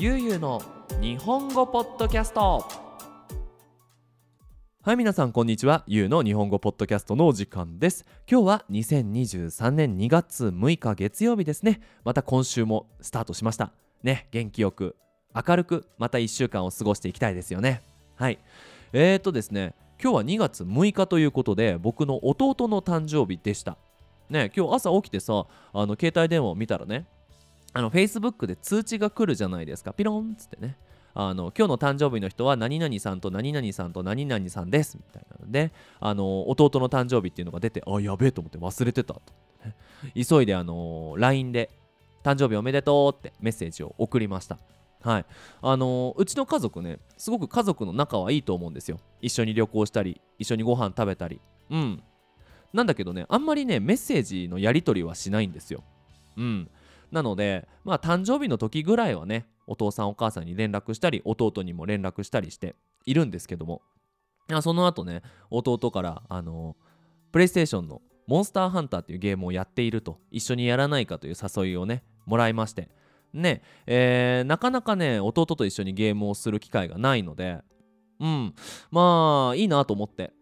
ゆうゆうの日本語ポッドキャスト。はい皆さんこんにちは。ゆうの日本語ポッドキャストのお時間です。今日は2023年2月6日月曜日ですね。また今週もスタートしました。ね元気よく明るくまた1週間を過ごしていきたいですよね。はい。えーとですね今日は2月6日ということで僕の弟の誕生日でした。ね今日朝起きてさあの携帯電話を見たらねあの Facebook で通知が来るじゃないですか。ピロンっつってね。あの今日の誕生日の人は何々さんと何々さんと何々さんです。みたいなのであの弟の誕生日っていうのが出てあやべえと思って忘れてたとね。急いであの LINE で誕生日おめでとうってメッセージを送りました。はい。あのうちの家族ねすごく家族の仲はいいと思うんですよ。一緒に旅行したり一緒にご飯食べたり。うん。なんだけどねあんまりねメッセージのやり取りはしないんですよ。うん。なのでまあ誕生日の時ぐらいはねお父さんお母さんに連絡したり弟にも連絡したりしているんですけどもその後ね弟からあのプレイステーションのモンスターハンターっていうゲームをやっていると一緒にやらないかという誘いをねもらいまして。ねえー、なかなかね弟と一緒にゲームをする機会がないのでうんまあいいなと思って。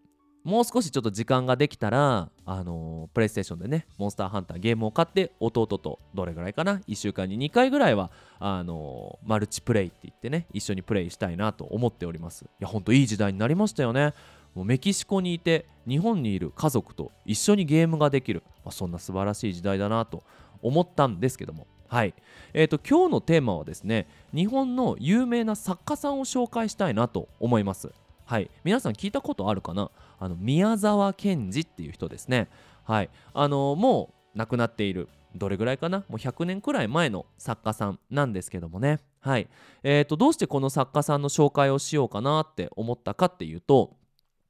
もう少しちょっと時間ができたら、あのー、プレイステーションでね、モンスターハンターゲームを買って、弟とどれぐらいかな、1週間に2回ぐらいは、あのー、マルチプレイって言ってね、一緒にプレイしたいなと思っております。いや、ほんといい時代になりましたよね。もうメキシコにいて、日本にいる家族と一緒にゲームができる、まあ、そんな素晴らしい時代だなと思ったんですけども。はい、えーと、今日のテーマはですね日本の有名な作家さんを紹介したいなと思いますはい。皆さん聞いたことあるかな？あの宮沢賢治っていう人ですね。はい。あのもう亡くなっているどれぐらいかな？もう100年くらい前の作家さんなんですけどもね。はい。えーとどうしてこの作家さんの紹介をしようかなって思ったかっていうと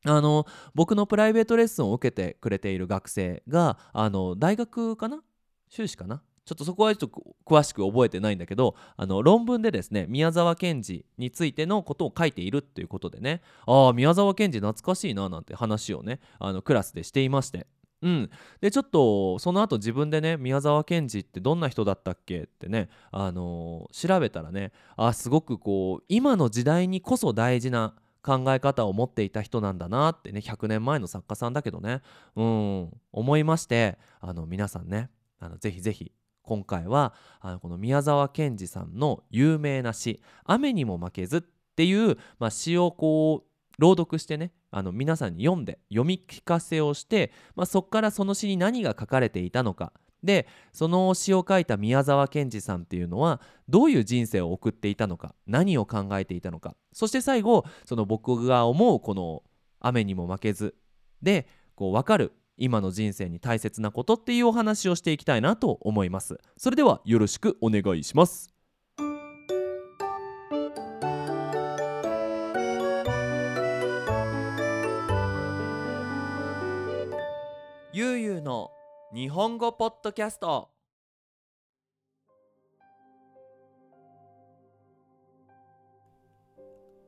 あの僕のプライベートレッスンを受けてくれている学生があの大学かな？修士かな？ちょっとそこはちょっと詳しく覚えてないんだけどあの論文でですね宮沢賢治についてのことを書いているっていうことでねああ宮沢賢治懐かしいななんて話をねあのクラスでしていまして。うん、でちょっとその後自分でね宮沢賢治ってどんな人だったっけってね、あのー、調べたらねあすごくこう今の時代にこそ大事な考え方を持っていた人なんだなってね100年前の作家さんだけどねうん思いましてあの皆さんねあのぜひぜひ今回はあのこの宮沢賢治さんの有名な詩「雨にも負けず」っていう、まあ、詩をこう朗読してねあの皆さんに読んで読み聞かせをして、まあ、そこからその詩に何が書かれていたのか。でその詩を書いた宮沢賢治さんっていうのはどういう人生を送っていたのか何を考えていたのか。そして最後その僕が思うこの「雨にも負けず」でこう分かる今の人生に大切なことっていうお話をしていきたいなと思います。それではよろしくお願いします。ゆうゆうの日本語ポッドキャスト。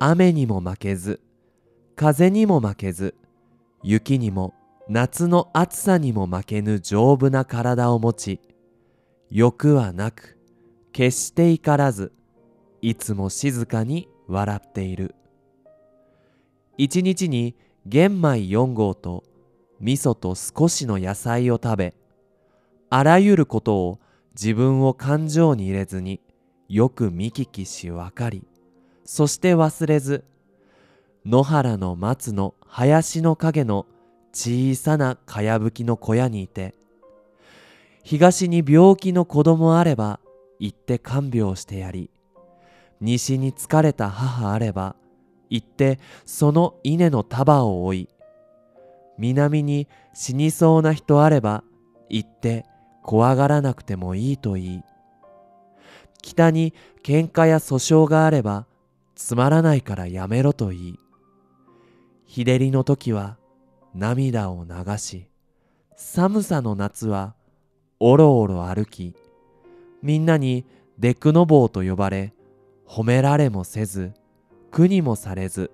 雨にも負けず風にも負けず雪にも夏の暑さにも負けぬ丈夫な体を持ち欲はなく決して怒らずいつも静かに笑っている。一日に玄米4合と味噌と少しの野菜を食べあらゆることを自分を感情に入れずによく見聞きし分かりそして忘れず野原の松の林の影の小さなかやぶきの小屋にいて東に病気の子供あれば行って看病してやり西に疲れた母あれば行ってその稲の束を追い南に死にそうな人あれば行って怖がらなくてもいいと言い北に喧嘩や訴訟があればつまらないからやめろと言い日照りの時は涙を流し寒さの夏はおろおろ歩きみんなにデクノボーと呼ばれ褒められもせず苦にもされず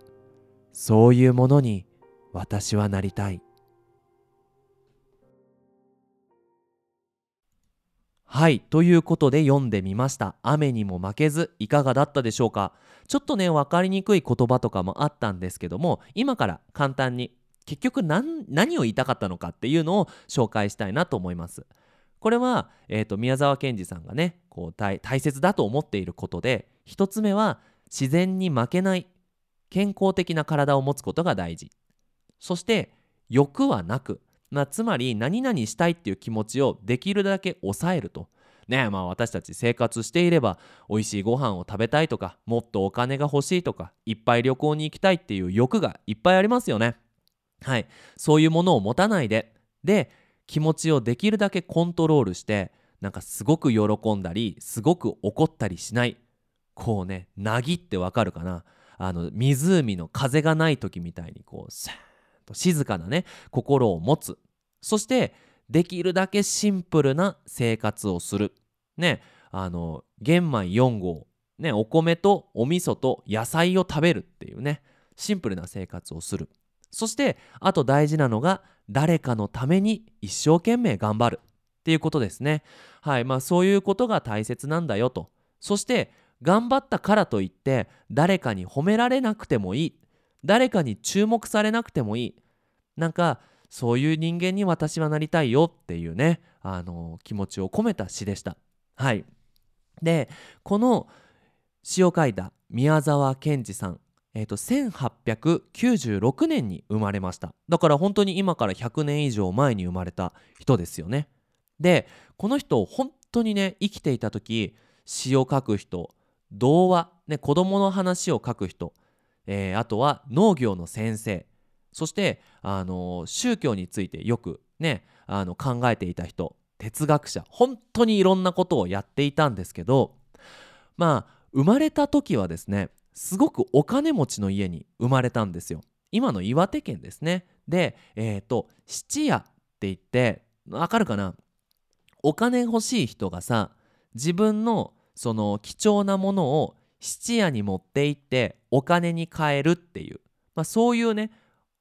そういうものに私はなりたい。はいということで読んでみました。雨にも負けずいかがだったでしょうか？ちょっとね分かりにくい言葉とかもあったんですけども今から簡単に結局何何を言いたかったのかっていうのを紹介したいなと思いますこれは、えーと、宮沢賢治さんがねこう大切だと思っていることで一つ目は自然に負けない健康的な体を持つことが大事そして欲はなくまあ、つまり何々したいっていう気持ちをできるだけ抑えると。ねまあ私たち生活していれば美味しいご飯を食べたいとかもっとお金が欲しいとかいっぱい旅行に行きたいっていう欲がいっぱいありますよね。はい。そういうものを持たないでで気持ちをできるだけコントロールしてなんかすごく喜んだりすごく怒ったりしない。こうねなぎってわかるかな。あの湖の風がない時みたいにこうスーッと静かなね心を持つ。そしてできるだけシンプルな生活をする。ねあの玄米4合。ねお米とお味噌と野菜を食べるっていうねシンプルな生活をする。そしてあと大事なのが誰かのために一生懸命頑張るっていうことですね。はい。まあそういうことが大切なんだよと。そして頑張ったからといって誰かに褒められなくてもいい。誰かに注目されなくてもいい。なんかそういう人間に私はなりたいよっていうねあの気持ちを込めた詩でした。はい。でこの詩を書いた宮沢賢治さん。えーと、1896年に生まれました。だから本当に今から100年以上前に生まれた人ですよね。でこの人本当にね生きていた時詩を書く人童話、ね、子供の話を書く人、えー、あとは農業の先生そしてあの宗教についてよくねあの考えていた人哲学者本当にいろんなことをやっていたんですけどまあ生まれた時はですねすごくお金持ちの家に生まれたんですよ。今の岩手県ですね。でえっ、ー、と質屋って言ってわかるかな？お金欲しい人がさ自分のその貴重なものを質屋に持って行ってお金に換えるっていう、まあ、そういうね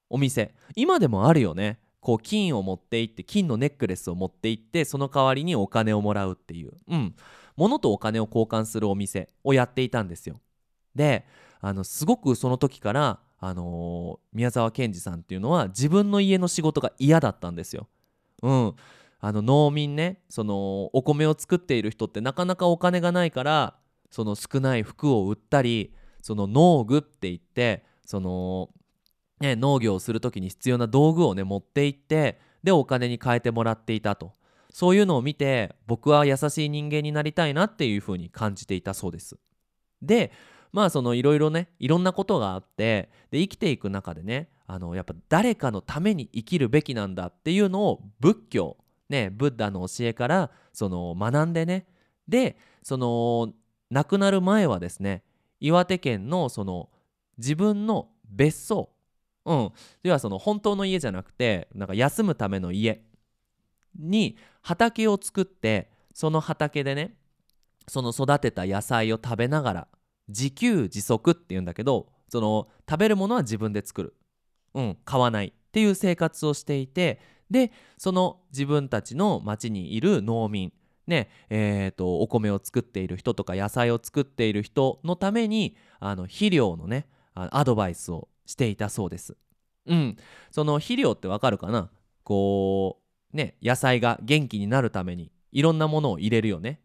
お店。今でもあるよね。こう金を持って行って金のネックレスを持って行ってその代わりにお金をもらうっていう。うん。物とお金を交換するお店をやっていたんですよ。であのすごくその時からあのー、宮沢賢治さんっていうのは自分の家の仕事が嫌だったんですよ。うん、あの農民ねそのお米を作っている人ってなかなかお金がないからその少ない服を売ったりその農具って言ってそのね、農業をする時に必要な道具をね持って行ってでお金に変えてもらっていたと。そういうのを見て僕は優しい人間になりたいなっていうふうに感じていたそうです。でまあそのいろいろねいろんなことがあってで生きていく中でねあのやっぱ誰かのために生きるべきなんだっていうのを仏教ねブッダの教えからその学んでね。でその亡くなる前はですね岩手県のその自分の別荘うん、要はその本当の家じゃなくてなんか休むための家に畑を作ってその畑でねその育てた野菜を食べながら自給自足っていうんだけどその食べるものは自分で作る、うん、買わないっていう生活をしていてでその自分たちの町にいる農民ねえーと、お米を作っている人とか野菜を作っている人のためにあの肥料のねアドバイスをしていたそうです。うん、その肥料ってわかるかな？こうね野菜が元気になるためにいろんなものを入れるよね。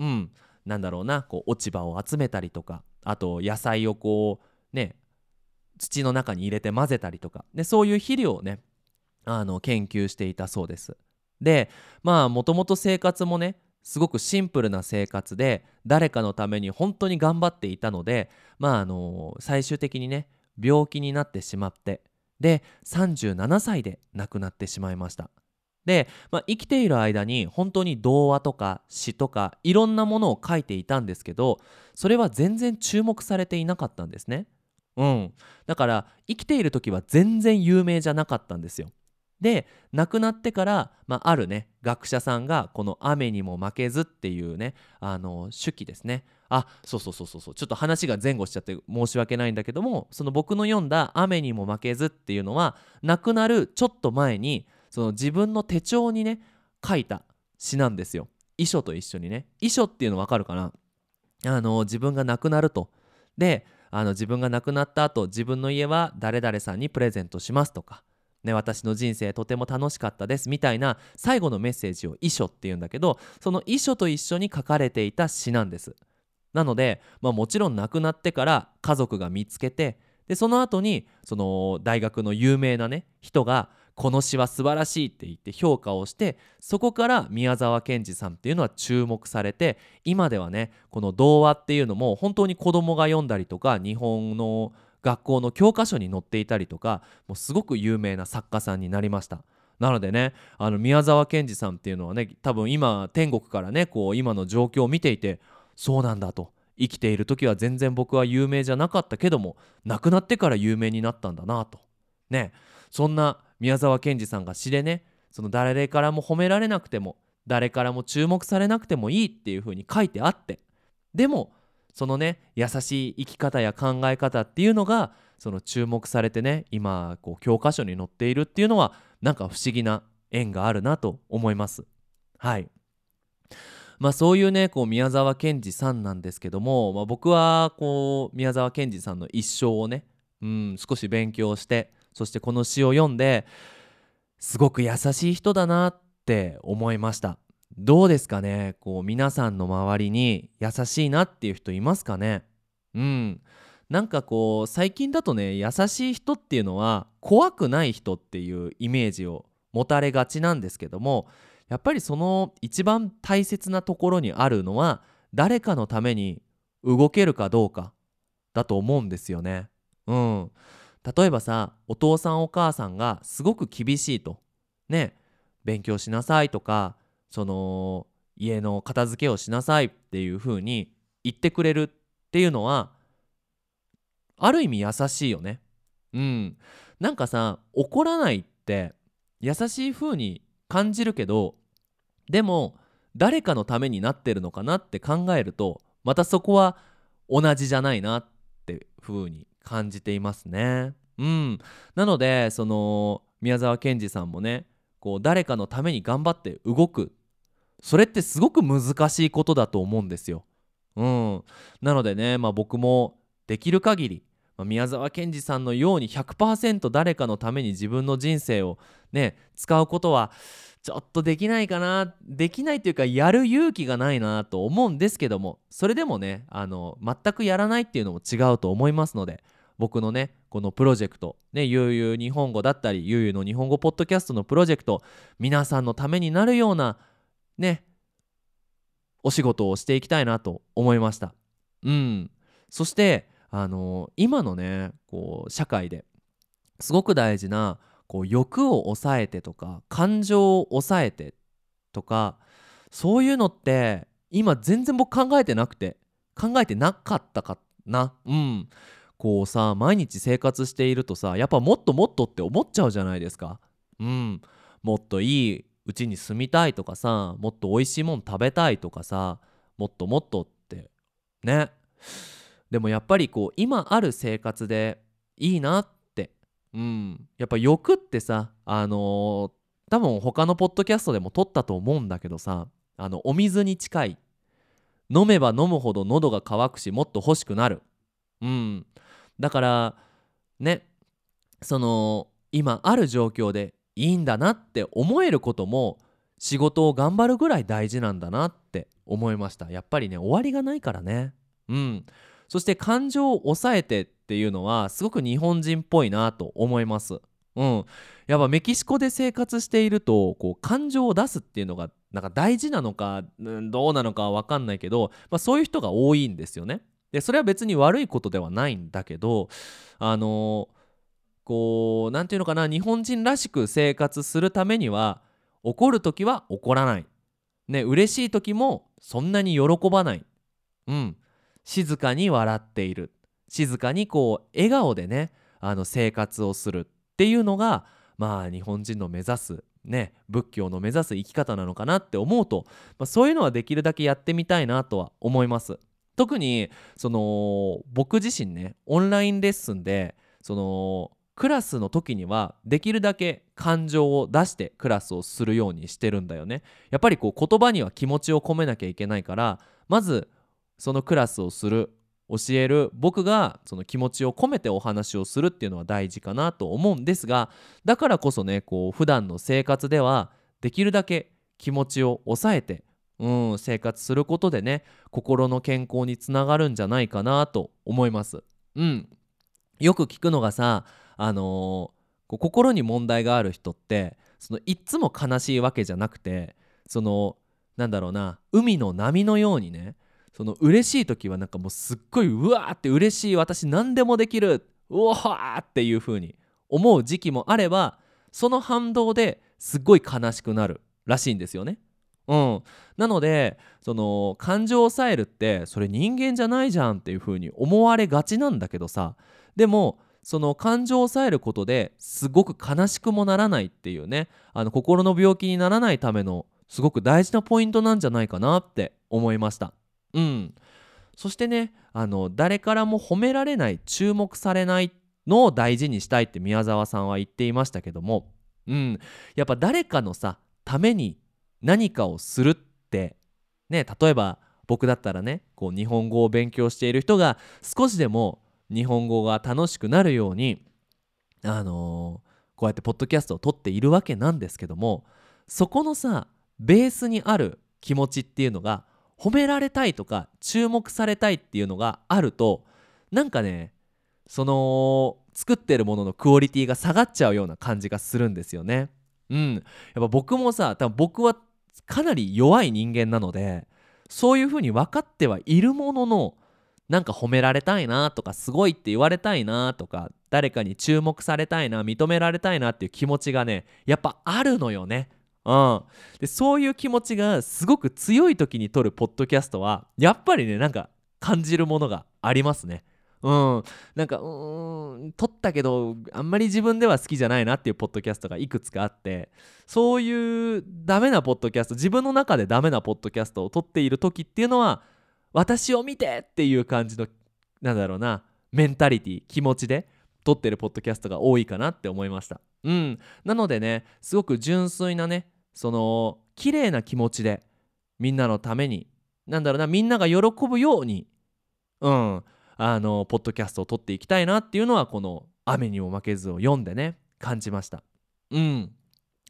うん、なんだろうなこう落ち葉を集めたりとかあと野菜をこうね土の中に入れて混ぜたりとかでそういう肥料をねあの研究していたそうです。でまあもともと生活もねすごくシンプルな生活で誰かのために本当に頑張っていたのでまああの最終的にね病気になってしまってで37歳で亡くなってしまいましたで、まあ、生きている間に本当に童話とか詩とかいろんなものを書いていたんですけどそれは全然注目されていなかったんですね。うん。だから生きている時は全然有名じゃなかったんですよ。で亡くなってから、まあ、あるね学者さんがこの「雨にも負けず」っていうねあの手記ですね。あそうそうそうそうそう。ちょっと話が前後しちゃって申し訳ないんだけどもその僕の読んだ「雨にも負けず」っていうのは亡くなるちょっと前にその自分の手帳にね書いた詩なんですよ。遺書と一緒にね。遺書っていうの分かるかな？あの自分が亡くなると。であの自分が亡くなった後自分の家は誰々さんにプレゼントしますとか、ね、私の人生とても楽しかったですみたいな最後のメッセージを遺書っていうんだけどその遺書と一緒に書かれていた詩なんです。なので、まあ、もちろん亡くなってから家族が見つけてでその後にその大学の有名なね人がこの詩は素晴らしいって言って評価をしてそこから宮沢賢治さんっていうのは注目されて今ではねこの童話っていうのも本当に子供が読んだりとか日本の学校の教科書に載っていたりとかもうすごく有名な作家さんになりました。なのでねあの宮沢賢治さんっていうのはね多分今天国からねこう今の状況を見ていてそうなんだと生きている時は全然僕は有名じゃなかったけども亡くなってから有名になったんだなとねそんな宮沢賢治さんが詩でねその誰からも褒められなくても誰からも注目されなくてもいいっていう風に書いてあってでもそのね優しい生き方や考え方っていうのがその注目されてね今こう教科書に載っているっていうのはなんか不思議な縁があるなと思います。はい。まあそういうねこう宮沢賢治さんなんですけども、まあ、僕はこう宮沢賢治さんの一生をね、うん、少し勉強してそしてこの詩を読んですごく優しい人だなって思いました。どうですかね？こう皆さんの周りに優しいなっていう人いますかね？うん。なんかこう最近だとね優しい人っていうのは怖くない人っていうイメージを持たれがちなんですけどもやっぱりその一番大切なところにあるのは誰かのために動けるかどうかだと思うんですよね。うん、例えばさお父さんお母さんがすごく厳しいと。ね。勉強しなさいとかその家の片付けをしなさいっていう風に言ってくれるっていうのはある意味優しいよね。うん、なんかさ怒らないって優しい風に感じるけどでも誰かのためになってるのかなって考えるとまたそこは同じじゃないなって風に感じていますね。うん、なのでその宮沢賢治さんもねこう誰かのために頑張って動くそれってすごく難しいことだと思うんですよ。うん、なのでね、まあ、僕もできる限り、まあ、宮沢賢治さんのように100%誰かのために自分の人生をね使うことはちょっとできないかなできないというかやる勇気がないなと思うんですけどもそれでもねあの全くやらないっていうのも違うと思いますので僕のねこのプロジェクトねゆう日本語だったりゆうゆうの日本語ポッドキャストのプロジェクト皆さんのためになるようなねお仕事をしていきたいなと思いました。うん。そしてあの今のねこう社会ですごく大事なこう欲を抑えてとか感情を抑えてとかそういうのって今全然僕考えてなくて考えてなかったかな。うん。こうさ毎日生活しているとさやっぱもっともっとって思っちゃうじゃないですか。うん。もっといいうちに住みたいとかさもっと美味しいもん食べたいとかさもっともっとって。ね。でもやっぱりこう今ある生活でいいなって。うん、やっぱ欲ってさあのー、多分他のポッドキャストでも撮ったと思うんだけどさあのお水に近い。飲めば飲むほど喉が渇くしもっと欲しくなる。うん。だからねその今ある状況でいいんだなって思えることも仕事を頑張るぐらい大事なんだなって思いましたやっぱりね終わりがないからねうんそして感情を抑えてっていうのはすごく日本人っぽいなと思います。うん、やっぱメキシコで生活しているとこう感情を出すっていうのがなんか大事なのか、うん、どうなのかは分かんないけど、まあ、そういう人が多いんですよね。でそれは別に悪いことではないんだけどあの、こう何て言うのかな日本人らしく生活するためには怒る時は怒らない。ね嬉しい時もそんなに喜ばない。うん静かに笑っている静かにこう笑顔でねあの生活をするっていうのがまあ日本人の目指すね仏教の目指す生き方なのかなって思うと、まあ、そういうのはできるだけやってみたいなとは思います。特にその僕自身ねオンラインレッスンでそのクラスの時にはできるだけ感情を出してクラスをするようにしてるんだよね。やっぱりこう言葉には気持ちを込めなきゃいけないからまずそのクラスをする教える僕がその気持ちを込めてお話をするっていうのは大事かなと思うんですがだからこそねこう普段の生活ではできるだけ気持ちを抑えてうん生活することでね心の健康につながるんじゃないかなと思います。うんよく聞くのがさあのー、心に問題がある人ってそのいっつも悲しいわけじゃなくてそのなんだろうな海の波のようにねその嬉しい時はなんかもうすっごいうわーって嬉しい私何でもできるうわーっていう風に思う時期もあればその反動ですっごい悲しくなるらしいんですよね。うん、なのでその感情を抑えるってそれ人間じゃないじゃんっていう風に思われがちなんだけどさ。でもその感情を抑えることですごく悲しくもならないっていうね。あの心の病気にならないためのすごく大事なポイントなんじゃないかなって思いました。うん、そしてねあの誰からも褒められない注目されないのを大事にしたいって宮沢さんは言っていましたけども、うん、やっぱ誰かのさために何かをするってね例えば僕だったらねこう日本語を勉強している人が少しでも日本語が楽しくなるようにあのー、こうやってポッドキャストを撮っているわけなんですけどもそこのさベースにある気持ちっていうのが褒められたいとか注目されたいっていうのがあるとなんかねその作ってるもののクオリティが下がっちゃうような感じがするんですよね。うん、やっぱ僕もさ多分僕はかなり弱い人間なのでそういうふうに分かってはいるもののなんか褒められたいなとかすごいって言われたいなとか誰かに注目されたいな認められたいなっていう気持ちがねやっぱあるのよね。うん、でそういう気持ちがすごく強い時に撮るポッドキャストはやっぱりねなんか感じるものがありますね。うん、なんかうーん撮ったけどあんまり自分では好きじゃないなっていうポッドキャストがいくつかあってそういうダメなポッドキャスト自分の中でダメなポッドキャストを撮っている時っていうのは私を見てっていう感じのなんだろうなメンタリティ気持ちで撮ってるポッドキャストが多いかなって思いました。うん。なのでねすごく純粋なねその綺麗な気持ちでみんなのためになんだろうなみんなが喜ぶようにうん。あのポッドキャストを撮っていきたいなっていうのはこの「雨にも負けず」を読んでね感じましたうん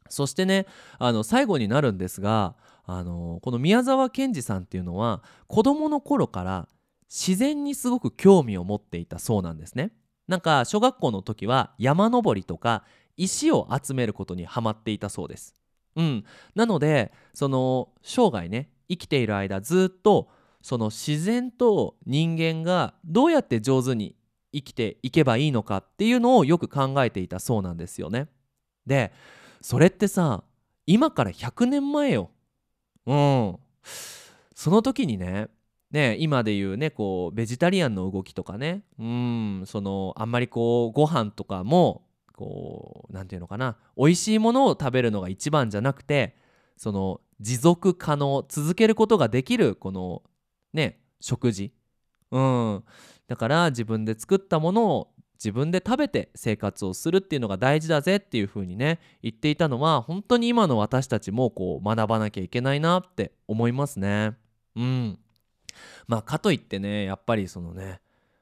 そしてねあの最後になるんですがあのこの宮沢賢治さんっていうのは子どもの頃から自然にすごく興味を持っていたそうなんですね。なんか小学校の時は山登りとか石を集めることにハマっていたそうです。うん、なのでその生涯ね生きている間ずっとその自然と人間がどうやって上手に生きていけばいいのかっていうのをよく考えていたそうなんですよね。でそれってさ今から100年前よ。うんその時にねね今で言うねこうベジタリアンの動きとかねうんそのあんまりこうご飯とかもこう何て言うのかな美味しいものを食べるのが一番じゃなくてその持続可能続けることができるこのね食事。うん。だから自分で作ったものを自分で食べて生活をするっていうのが大事だぜっていう風にね言っていたのは本当に今の私たちもこう学ばなきゃいけないなって思いますね。うん。まあかといってねやっぱりそのね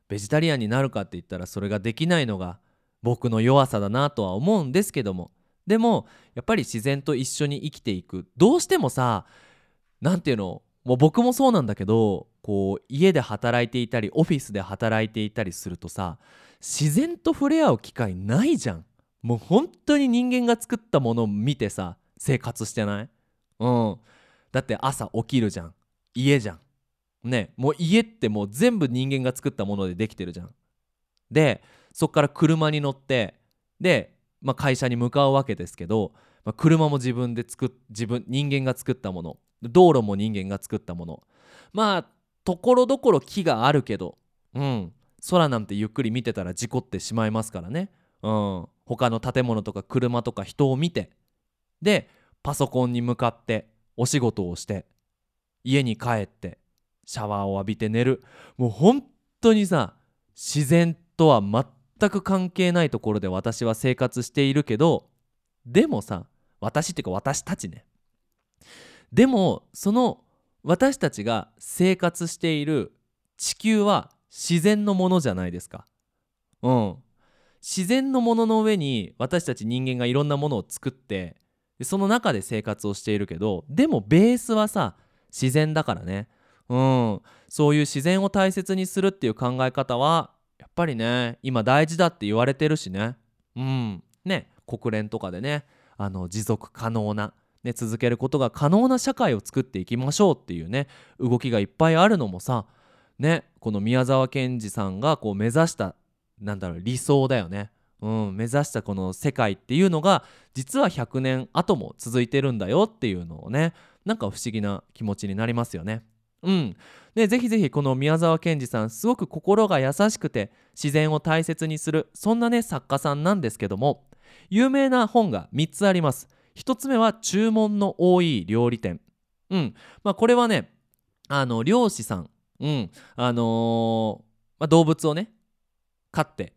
ベジタリアンになるかって言ったらそれができないのが僕の弱さだなとは思うんですけども。でもやっぱり自然と一緒に生きていく。どうしてもさ何ていうのもう僕もそうなんだけどこう家で働いていたりオフィスで働いていたりするとさ自然と触れ合う機会ないじゃん。もう本当に人間が作ったものを見てさ生活してない？うん。だって朝起きるじゃん。家じゃん。ね。もう家ってもう全部人間が作ったものでできてるじゃん。でそっから車に乗ってで、まあ、会社に向かうわけですけど、まあ、車も自分で作っ自分人間が作ったもの。道路も人間が作ったもの。まあところどころ木があるけどうん。空なんてゆっくり見てたら事故ってしまいますからね、うん、他の建物とか車とか人を見て。でパソコンに向かってお仕事をして家に帰ってシャワーを浴びて寝る。もう本当にさ自然とは全全く関係ないところで私は生活しているけどでもさ私っていうか私たちねでもその私たちが生活している地球は自然のものじゃないですか。うん。自然のものの上に私たち人間がいろんなものを作ってその中で生活をしているけどでもベースはさ自然だからね。うん。そういう自然を大切にするっていう考え方はやっぱりね今大事だって言われてるしね。うん。ね国連とかでねあの持続可能なね、続けることが可能な社会を作っていきましょうっていうね動きがいっぱいあるのもさねこの宮沢賢治さんがこう目指したなんだろう理想だよね。うん、目指したこの世界っていうのが実は100年後も続いてるんだよっていうのをねなんか不思議な気持ちになりますよね。うん、でぜひぜひこの宮沢賢治さんすごく心が優しくて自然を大切にするそんなね作家さんなんですけども有名な本が3つあります。1つ目は注文の多い料理店。うん。まあこれはね、あの漁師さん、うん、あのー、まあ、動物をね、飼って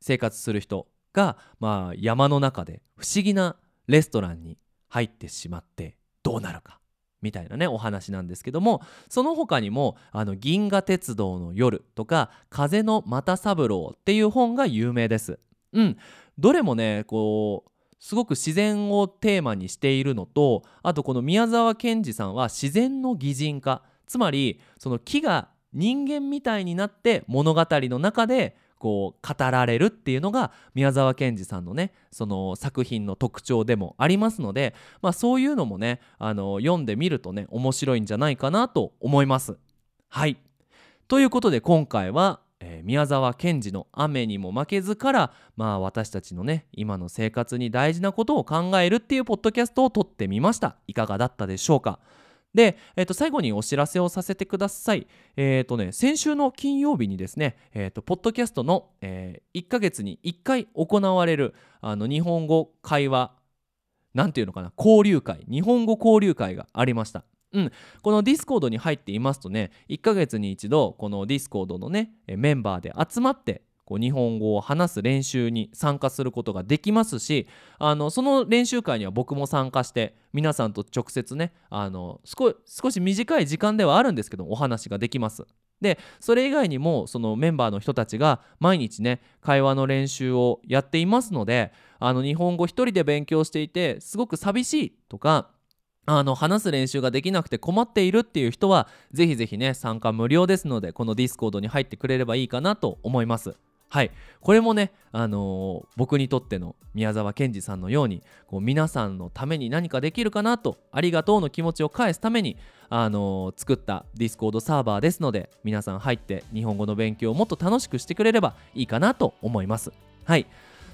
生活する人が、まあ、山の中で不思議なレストランに入ってしまってどうなるかみたいなねお話なんですけどもその他にも「あの銀河鉄道の夜」とか「風の又三郎」っていう本が有名です。うん、どれもねこうすごく自然をテーマにしているのとあとこの宮沢賢治さんは自然の擬人化つまりその木が人間みたいになって物語の中でこう語られるっていうのが宮沢賢治さんのねその作品の特徴でもありますので、まあ、そういうのもねあの読んでみるとね面白いんじゃないかなと思います。はいということで今回はえー、宮沢賢治の「雨にも負けず」からまあ私たちのね今の生活に大事なことを考えるっていうポッドキャストを撮ってみましたいかがだったでしょうか？で、えー、と最後にお知らせをさせてください。えっ、ー、とね、先週の金曜日にですね、えー、とポッドキャストの、えー、1ヶ月に1回行われるあの日本語会話なんていうのかな交流会日本語交流会がありました。うん、この Discord に入っていますとね1ヶ月に一度この Discord のねメンバーで集まってこう日本語を話す練習に参加することができますしあのその練習会には僕も参加して皆さんと直接ねあの少し短い時間ではあるんですけどお話ができます。でそれ以外にもそのメンバーの人たちが毎日ね会話の練習をやっていますのであの日本語一人で勉強していてすごく寂しいとかあの話す練習ができなくて困っているっていう人はぜひぜひね参加無料ですのでこの Discord に入ってくれればいいかなと思います。はい。これもね、あのー、僕にとっての宮沢賢治さんのようにこう皆さんのために何かできるかなとありがとうの気持ちを返すために、あのー、作った Discord サーバーですので皆さん入って日本語の勉強をもっと楽しくしてくれればいいかなと思います。はい。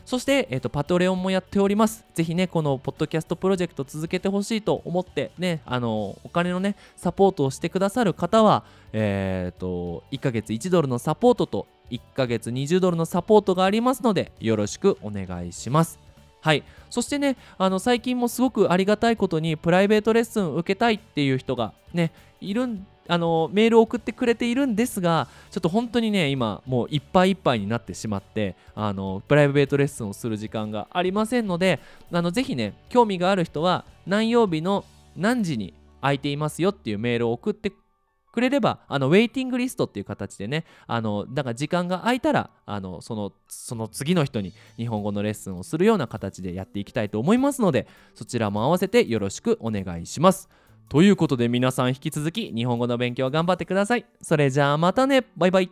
そして、えーと、 Patreon もやっております。ぜひね、このポッドキャストプロジェクト続けてほしいと思って、ね、あのお金のね、サポートをしてくださる方は、えーと、1ヶ月1ドルのサポートと1ヶ月20ドルのサポートがありますので、よろしくお願いします。はい、そしてねあの最近もすごくありがたいことにプライベートレッスン受けたいっていう人がねいるんあのメールを送ってくれているんですがちょっと本当にね今もういっぱいいっぱいになってしまってあのプライベートレッスンをする時間がありませんのであのぜひね興味がある人は何曜日の何時に空いていますよっていうメールを送ってくれればあのウェイティングリストっていう形でねあのだから時間が空いたらあのそのその次の人に日本語のレッスンをするような形でやっていきたいと思いますのでそちらも合わせてよろしくお願いします。ということで皆さん引き続き日本語の勉強頑張ってください。それじゃあまたねバイバイ